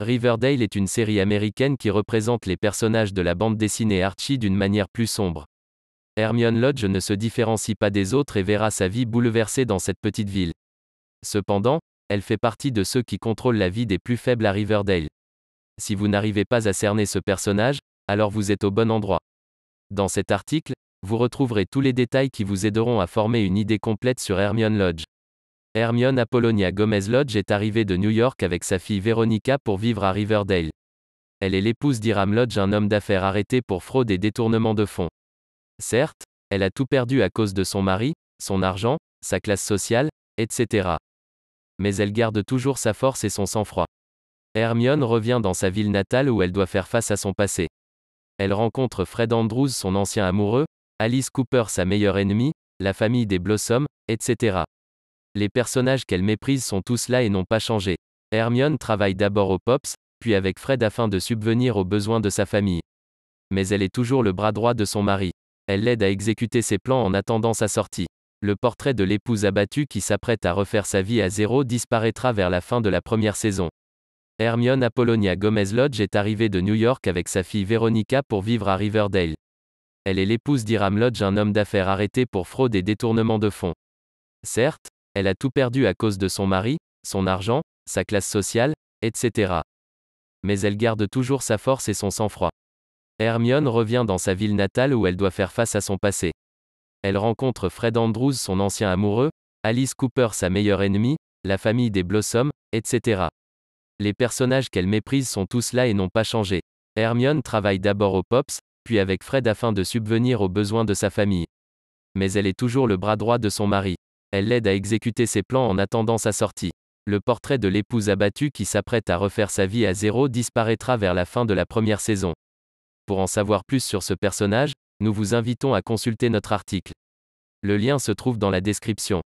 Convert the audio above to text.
Riverdale est une série américaine qui représente les personnages de la bande dessinée Archie d'une manière plus sombre. Hermione Lodge ne se différencie pas des autres et verra sa vie bouleversée dans cette petite ville. Cependant, elle fait partie de ceux qui contrôlent la vie des plus faibles à Riverdale. Si vous n'arrivez pas à cerner ce personnage, alors vous êtes au bon endroit. Dans cet article, vous retrouverez tous les détails qui vous aideront à former une idée complète sur Hermione Lodge. Hermione Apollonia Gomez Lodge est arrivée de New York avec sa fille Veronica pour vivre à Riverdale. Elle est l'épouse d'Iram Lodge, un homme d'affaires arrêté pour fraude et détournement de fonds. Certes, elle a tout perdu à cause de son mari, son argent, sa classe sociale, etc. Mais elle garde toujours sa force et son sang-froid. Hermione revient dans sa ville natale où elle doit faire face à son passé. Elle rencontre Fred Andrews, son ancien amoureux, Alice Cooper, sa meilleure ennemie, la famille des Blossoms, etc. Les personnages qu'elle méprise sont tous là et n'ont pas changé. Hermione travaille d'abord au Pops, puis avec Fred afin de subvenir aux besoins de sa famille. Mais elle est toujours le bras droit de son mari. Elle l'aide à exécuter ses plans en attendant sa sortie. Le portrait de l'épouse abattue qui s'apprête à refaire sa vie à zéro disparaîtra vers la fin de la première saison. Hermione Apollonia Gomez Lodge est arrivée de New York avec sa fille Veronica pour vivre à Riverdale. Elle est l'épouse d'Iram Lodge, un homme d'affaires arrêté pour fraude et détournement de fonds. Certes, elle a tout perdu à cause de son mari, son argent, sa classe sociale, etc. Mais elle garde toujours sa force et son sang-froid. Hermione revient dans sa ville natale où elle doit faire face à son passé. Elle rencontre Fred Andrews, son ancien amoureux, Alice Cooper, sa meilleure ennemie, la famille des Blossoms, etc. Les personnages qu'elle méprise sont tous là et n'ont pas changé. Hermione travaille d'abord au Pops, puis avec Fred afin de subvenir aux besoins de sa famille. Mais elle est toujours le bras droit de son mari. Elle l'aide à exécuter ses plans en attendant sa sortie. Le portrait de l'épouse abattue qui s'apprête à refaire sa vie à zéro disparaîtra vers la fin de la première saison. Pour en savoir plus sur ce personnage, nous vous invitons à consulter notre article. Le lien se trouve dans la description.